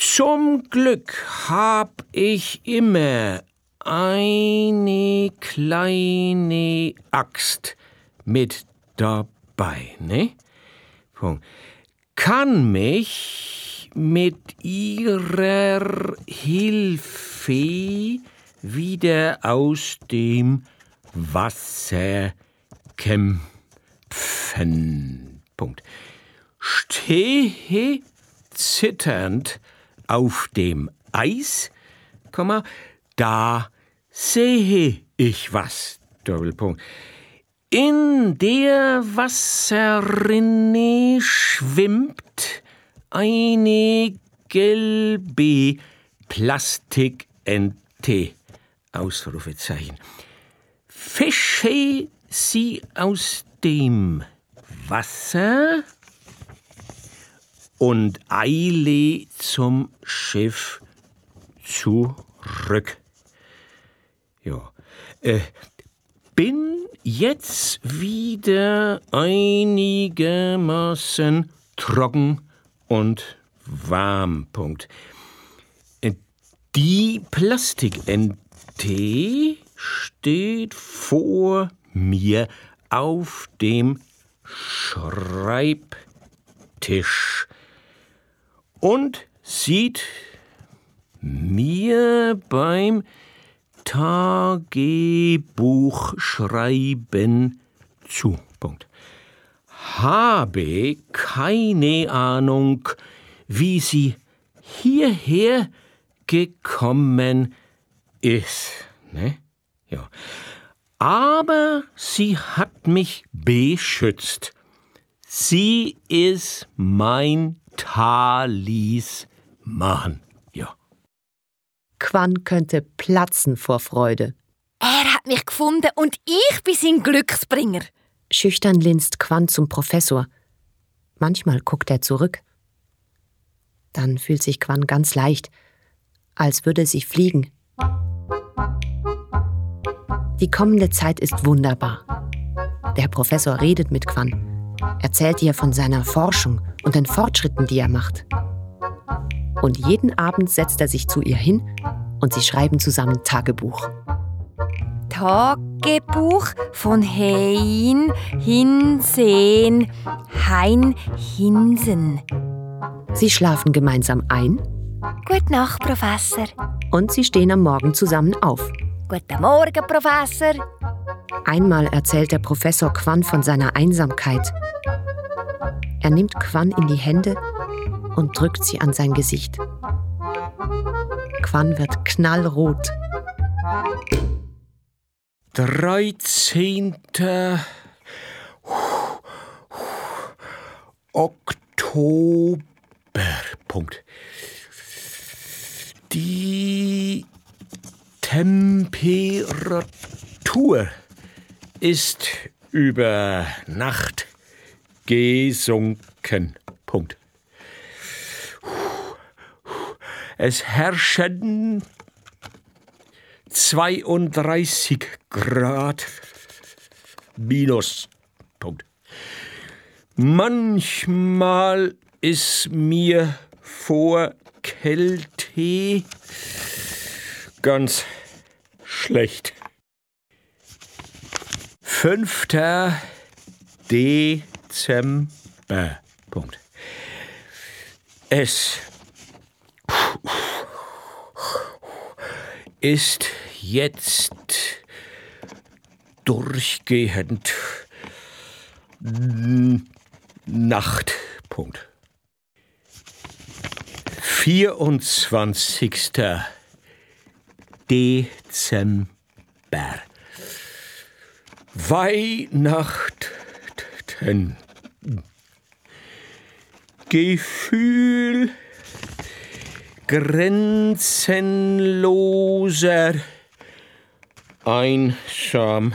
Zum Glück hab ich immer eine kleine Axt mit dabei, ne? Kann mich mit ihrer Hilfe wieder aus dem Wasser kämpfen. Punkt. Stehe zitternd auf dem Eis, da sehe ich was. In der Wasserrinne schwimmt eine gelbe Plastikente. Ausrufezeichen. Fische sie aus dem Wasser und eile zum Schiff zurück. Ja, äh, bin jetzt wieder einigermaßen trocken und warm. Punkt. Äh, die Plastikente steht vor mir auf dem Schreibtisch und sieht mir beim Tagebuchschreiben zu. Punkt. Habe keine Ahnung, wie sie hierher gekommen ist. Ne? Ja. Aber sie hat mich beschützt. Sie ist mein Talisman. Ja. Quan könnte platzen vor Freude. Er hat mich gefunden und ich bin sein Glücksbringer. Schüchtern linst Quan zum Professor. Manchmal guckt er zurück. Dann fühlt sich Quan ganz leicht, als würde sie fliegen. Die kommende Zeit ist wunderbar. Der Professor redet mit Quan, erzählt ihr von seiner Forschung und den Fortschritten, die er macht. Und jeden Abend setzt er sich zu ihr hin und sie schreiben zusammen Tagebuch. Tagebuch von Hein Hinseen Hein Hinsen. Sie schlafen gemeinsam ein Gute Nacht, Professor. und sie stehen am Morgen zusammen auf. Guten Morgen, Professor. Einmal erzählt der Professor Quan von seiner Einsamkeit. Er nimmt Quan in die Hände und drückt sie an sein Gesicht. Quan wird knallrot. 13. Oktober. Punkt. Die Temperatur ist über Nacht gesunken. Punkt. Es herrschen 32 Grad minus. Punkt. Manchmal ist mir vor Kälte ganz schlecht. 5. Dezember. Punkt. Es ist jetzt durchgehend Nacht. Punkt. 24. Dezember. Weihnachten. Gefühl grenzenloser Einsamkeit.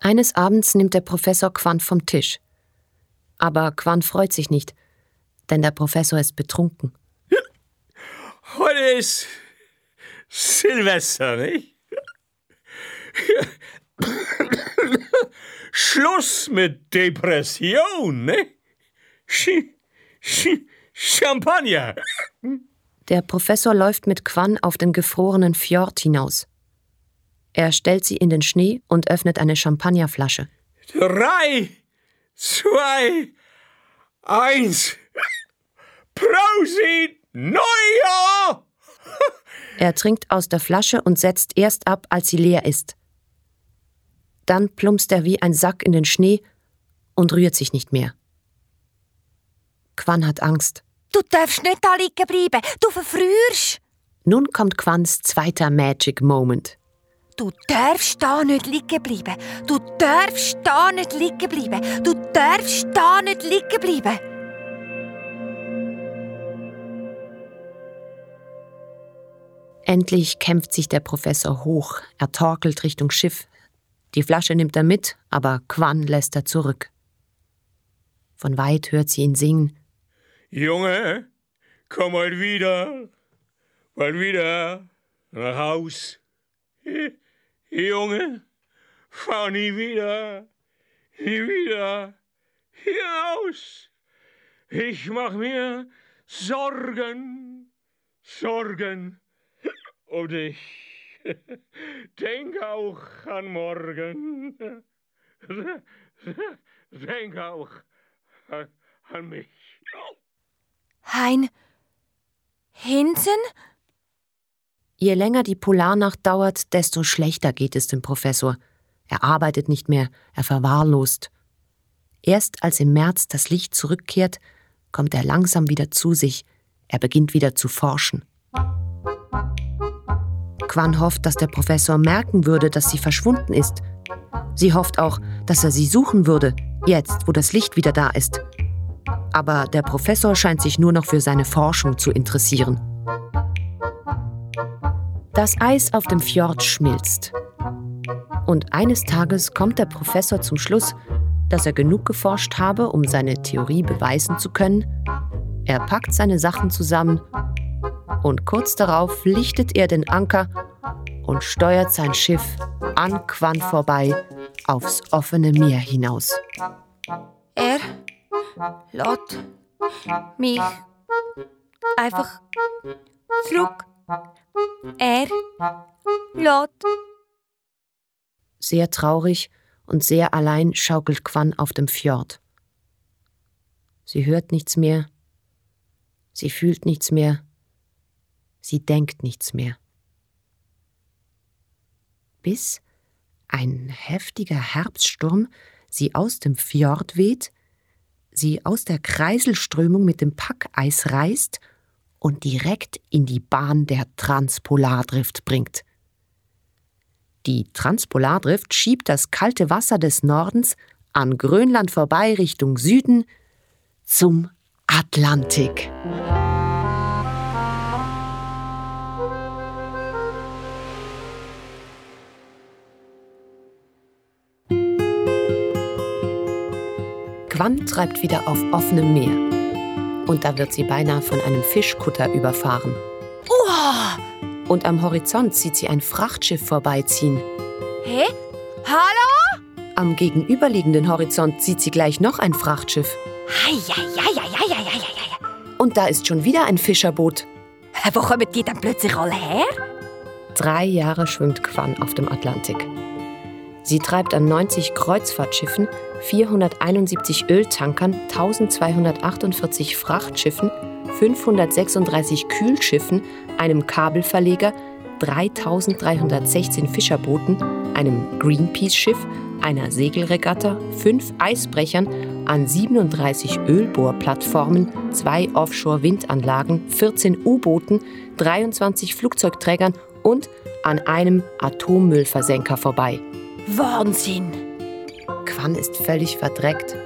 Eines Abends nimmt der Professor Quan vom Tisch. Aber Quan freut sich nicht, denn der Professor ist betrunken. Heute ist Silvester, nicht? Schluss mit Depression, ne? Sch Sch Champagner. Der Professor läuft mit Quan auf den gefrorenen Fjord hinaus. Er stellt sie in den Schnee und öffnet eine Champagnerflasche. Drei, zwei, eins. Prosit Neujahr! Er trinkt aus der Flasche und setzt erst ab, als sie leer ist. Dann plumpst er wie ein Sack in den Schnee und rührt sich nicht mehr. Quan hat Angst. Du darfst nicht da liegen bleiben. Du verfrierst. Nun kommt Quans zweiter Magic Moment. Du darfst da nicht liegen bleiben. Du darfst da nicht liegen bleiben. Du darfst da nicht liegen bleiben. Endlich kämpft sich der Professor hoch. Er torkelt Richtung Schiff. Die Flasche nimmt er mit, aber Quan lässt er zurück. Von weit hört sie ihn singen. Junge, komm mal wieder, mal wieder nach Haus. Junge, fahr nie wieder, nie wieder hinaus. Ich mach mir Sorgen, Sorgen um dich. Denk auch an morgen. Denk auch an, an mich. Hein Hinsen? Je länger die Polarnacht dauert, desto schlechter geht es dem Professor. Er arbeitet nicht mehr, er verwahrlost. Erst als im März das Licht zurückkehrt, kommt er langsam wieder zu sich. Er beginnt wieder zu forschen. Quan hofft, dass der Professor merken würde, dass sie verschwunden ist. Sie hofft auch, dass er sie suchen würde, jetzt, wo das Licht wieder da ist. Aber der Professor scheint sich nur noch für seine Forschung zu interessieren. Das Eis auf dem Fjord schmilzt. Und eines Tages kommt der Professor zum Schluss, dass er genug geforscht habe, um seine Theorie beweisen zu können. Er packt seine Sachen zusammen und kurz darauf lichtet er den Anker und steuert sein Schiff an Quan vorbei aufs offene Meer hinaus. Er lässt mich einfach zurück. Er lässt. Sehr traurig und sehr allein schaukelt Quan auf dem Fjord. Sie hört nichts mehr, sie fühlt nichts mehr, sie denkt nichts mehr. Bis ein heftiger Herbststurm sie aus dem Fjord weht, sie aus der Kreiselströmung mit dem Packeis reißt und direkt in die Bahn der Transpolardrift bringt. Die Transpolardrift schiebt das kalte Wasser des Nordens an Grönland vorbei Richtung Süden zum Atlantik. Quan treibt wieder auf offenem Meer. Und da wird sie beinahe von einem Fischkutter überfahren. Uah! Und am Horizont sieht sie ein Frachtschiff vorbeiziehen. Hä? Hallo? Am gegenüberliegenden Horizont sieht sie gleich noch ein Frachtschiff. Heieieiei. Und da ist schon wieder ein Fischerboot. Wo kommen die dann plötzlich alle her? Drei Jahre schwimmt Quan auf dem Atlantik. Sie treibt an 90 Kreuzfahrtschiffen, 471 Öltankern, 1248 Frachtschiffen, 536 Kühlschiffen, einem Kabelverleger, 3316 Fischerbooten, einem Greenpeace-Schiff, einer Segelregatta, fünf Eisbrechern, an 37 Ölbohrplattformen, zwei Offshore-Windanlagen, 14 U-Booten, 23 Flugzeugträgern und an einem Atommüllversenker vorbei. Wahnsinn! Quan ist völlig verdreckt.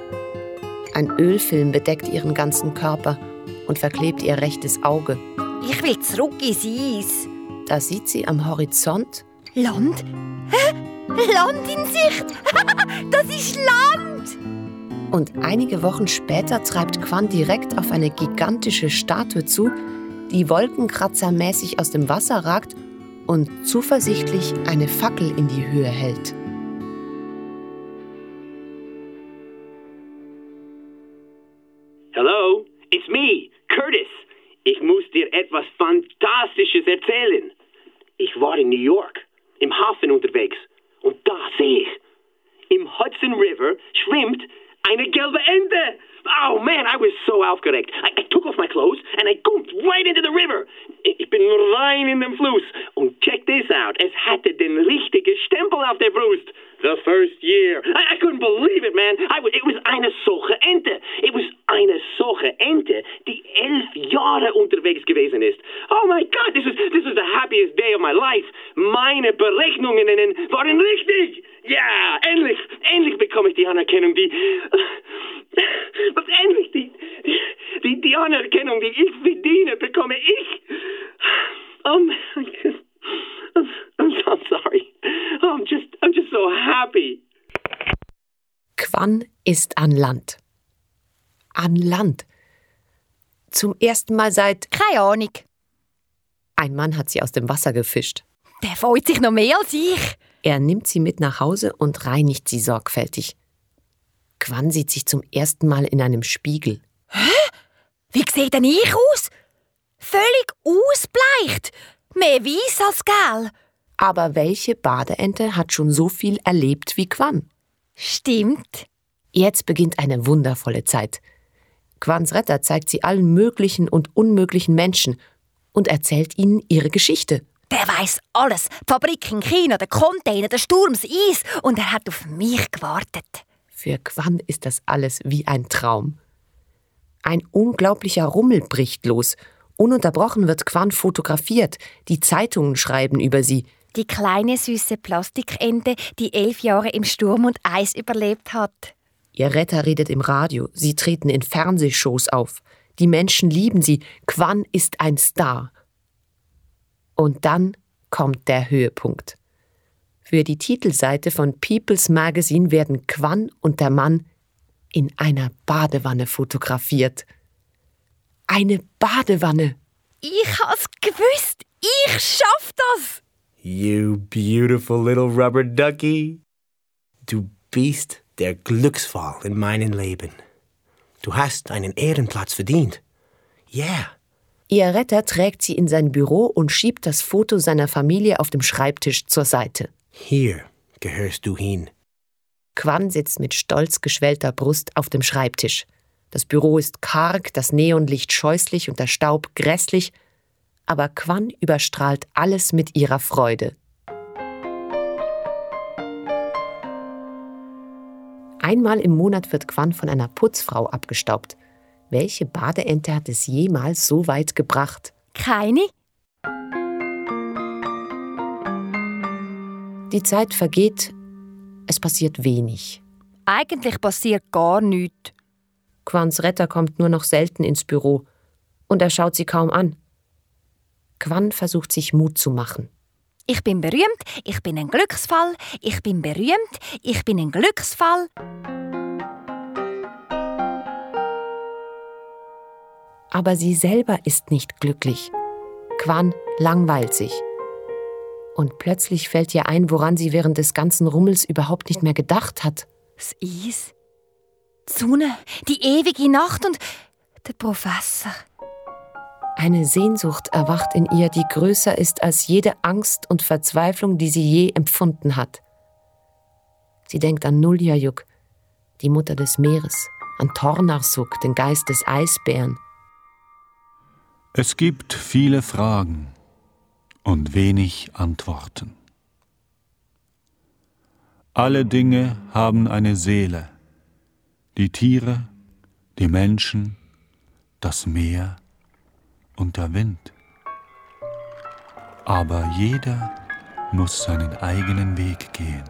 Ein Ölfilm bedeckt ihren ganzen Körper und verklebt ihr rechtes Auge. Ich will zurück ins Eis. Da sieht sie am Horizont Land? Hä? Land in Sicht! das ist Land! und einige Wochen später treibt Quan direkt auf eine gigantische Statue zu, die wolkenkratzermäßig aus dem Wasser ragt und zuversichtlich eine Fackel in die Höhe hält. Ich muss dir etwas Fantastisches erzählen. Ich war in New York, im Hafen unterwegs. Und da sehe ich, im Hudson River schwimmt eine gelbe Ente. Oh man, I was so aufgeregt. I, I took off my clothes and I jumped right into the river. Ich bin rein in den Fluss. Und check this out. Es hatte den richtigen Stempel auf der Brust. The first year. I, I couldn't believe it, man. I, it was eine solche Ente. It was eine solche Ente, die elf Jahre unterwegs gewesen ist. Oh my God, this was, this was the happiest day of my life. Meine Berechnungen waren richtig. Ja, endlich, endlich bekomme ich die Anerkennung, die, endlich die, die, die Anerkennung, die ich verdiene, bekomme Quan ist an Land. An Land. Zum ersten Mal seit Keine Ahnung. ein Mann hat sie aus dem Wasser gefischt. Der freut sich noch mehr als ich. Er nimmt sie mit nach Hause und reinigt sie sorgfältig. Quan sieht sich zum ersten Mal in einem Spiegel. Wie sehe denn ich aus? Völlig ausbleicht. Mehr weiß als gel. Aber welche Badeente hat schon so viel erlebt wie Quan? Stimmt. Jetzt beginnt eine wundervolle Zeit. Quans Retter zeigt sie allen möglichen und unmöglichen Menschen und erzählt ihnen ihre Geschichte. Der weiß alles. Die Fabrik in China, der Container, der Sturm, das Eis. Und er hat auf mich gewartet. Für Quan ist das alles wie ein Traum. Ein unglaublicher Rummel bricht los Ununterbrochen wird Quan fotografiert, die Zeitungen schreiben über sie. Die kleine süße Plastikente, die elf Jahre im Sturm und Eis überlebt hat. Ihr Retter redet im Radio, sie treten in Fernsehshows auf. Die Menschen lieben sie, Quan ist ein Star. Und dann kommt der Höhepunkt. Für die Titelseite von People's Magazine werden Quan und der Mann in einer Badewanne fotografiert. Eine Badewanne. Ich hab's gewusst. Ich schaff das. You beautiful little rubber ducky. Du bist der Glücksfall in meinem Leben. Du hast einen Ehrenplatz verdient. Yeah. Ihr Retter trägt sie in sein Büro und schiebt das Foto seiner Familie auf dem Schreibtisch zur Seite. Hier gehörst du hin. Quan sitzt mit stolz geschwellter Brust auf dem Schreibtisch. Das Büro ist karg, das Neonlicht scheußlich und der Staub grässlich, aber Quan überstrahlt alles mit ihrer Freude. Einmal im Monat wird Quan von einer Putzfrau abgestaubt. Welche Badeente hat es jemals so weit gebracht? Keine? Die Zeit vergeht, es passiert wenig. Eigentlich passiert gar nichts. Quans Retter kommt nur noch selten ins Büro und er schaut sie kaum an. Quan versucht sich Mut zu machen. Ich bin berühmt, ich bin ein Glücksfall, ich bin berühmt, ich bin ein Glücksfall. Aber sie selber ist nicht glücklich. Quan langweilt sich. Und plötzlich fällt ihr ein, woran sie während des ganzen Rummels überhaupt nicht mehr gedacht hat. Das Eis, die Sonne, die ewige Nacht und der Professor. Eine Sehnsucht erwacht in ihr, die größer ist als jede Angst und Verzweiflung, die sie je empfunden hat. Sie denkt an Nuljajuk, die Mutter des Meeres, an Tornarsuk, den Geist des Eisbären. Es gibt viele Fragen und wenig Antworten. Alle Dinge haben eine Seele, die Tiere, die Menschen, das Meer und der Wind. Aber jeder muss seinen eigenen Weg gehen.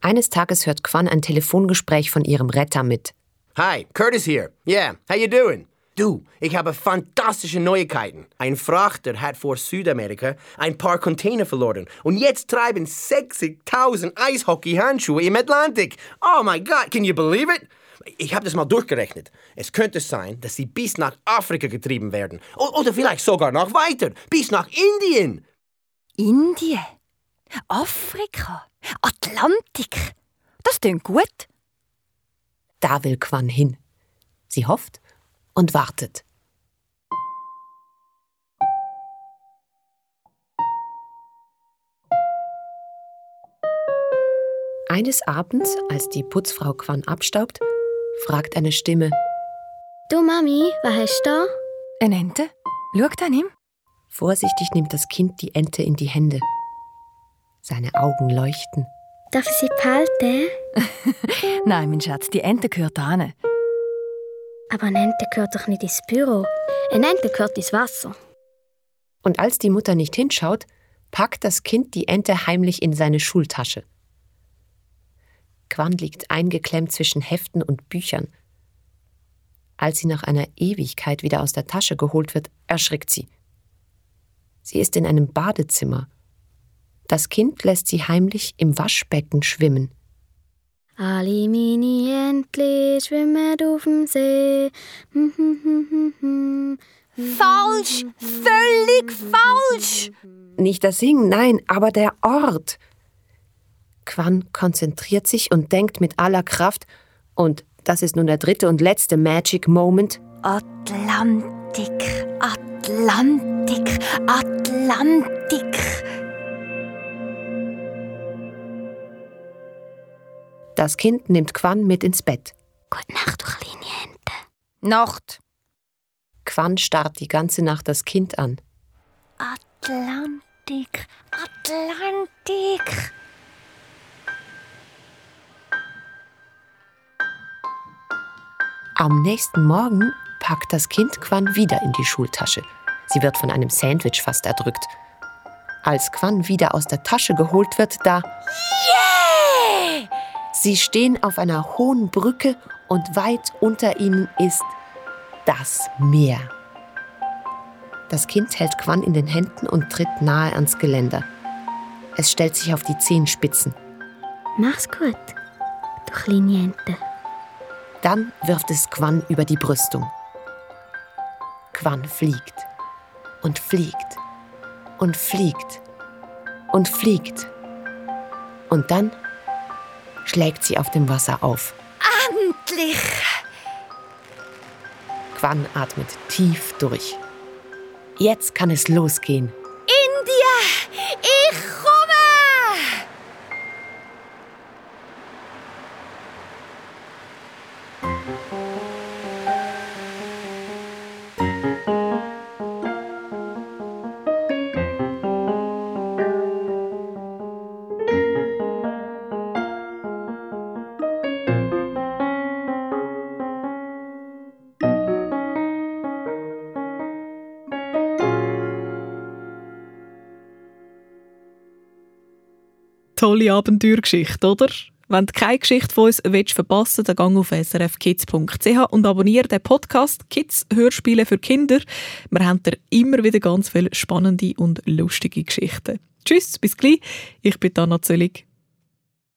Eines Tages hört Quan ein Telefongespräch von ihrem Retter mit. Hi, Curtis here. Yeah, how you doing? Du, ich habe fantastische Neuigkeiten. Ein Frachter hat vor Südamerika ein paar Container verloren und jetzt treiben 60.000 Eishockey-Handschuhe im Atlantik. Oh my God, can you believe it? Ich habe das mal durchgerechnet. Es könnte sein, dass sie bis nach Afrika getrieben werden. Oder vielleicht sogar noch weiter, bis nach Indien. Indien? Afrika? Atlantik? Das klingt gut. Da will Quan hin. Sie hofft und wartet. Eines Abends, als die Putzfrau Quan abstaubt, fragt eine Stimme: Du Mami, was hast du da? Eine Ente? Schau an ihm. Vorsichtig nimmt das Kind die Ente in die Hände. Seine Augen leuchten. Darf ich sie behalten? Nein, mein Schatz, die Ente gehört an. Aber eine Ente gehört doch nicht ins Büro. Eine Ente gehört ins Wasser. Und als die Mutter nicht hinschaut, packt das Kind die Ente heimlich in seine Schultasche. Quan liegt eingeklemmt zwischen Heften und Büchern. Als sie nach einer Ewigkeit wieder aus der Tasche geholt wird, erschrickt sie. Sie ist in einem Badezimmer. Das Kind lässt sie heimlich im Waschbecken schwimmen. Alle meine Entli schwimmen auf dem See. Falsch! Völlig falsch! Nicht das Singen, nein, aber der Ort. Quan konzentriert sich und denkt mit aller Kraft, und das ist nun der dritte und letzte Magic Moment. Atlantik, Atlantik, Atlantik. Das Kind nimmt Quan mit ins Bett. Gute Nacht, du kleine Ente. Nacht. Quan starrt die ganze Nacht das Kind an. Atlantik, Atlantik. Am nächsten Morgen packt das Kind Quan wieder in die Schultasche. Sie wird von einem Sandwich fast erdrückt. Als Quan wieder aus der Tasche geholt wird, da. Yeah! Sie stehen auf einer hohen Brücke und weit unter ihnen ist das Meer. Das Kind hält Quan in den Händen und tritt nahe ans Geländer. Es stellt sich auf die Zehenspitzen. Mach's gut, du kleine Ente. Dann wirft es Quan über die Brüstung. Quan fliegt und fliegt und fliegt und fliegt. Und dann schlägt sie auf dem Wasser auf. Endlich! Quan atmet tief durch. Jetzt kann es losgehen. India! Ich Tolle Abenteuergeschichte, oder? Wenn du keine Geschichte von uns willst verpassen dann geh auf srfkids.ch und abonniere den Podcast «Kids Hörspiele für Kinder». Wir haben da immer wieder ganz viele spannende und lustige Geschichten. Tschüss, bis gleich. Ich bin Anna Zöllig.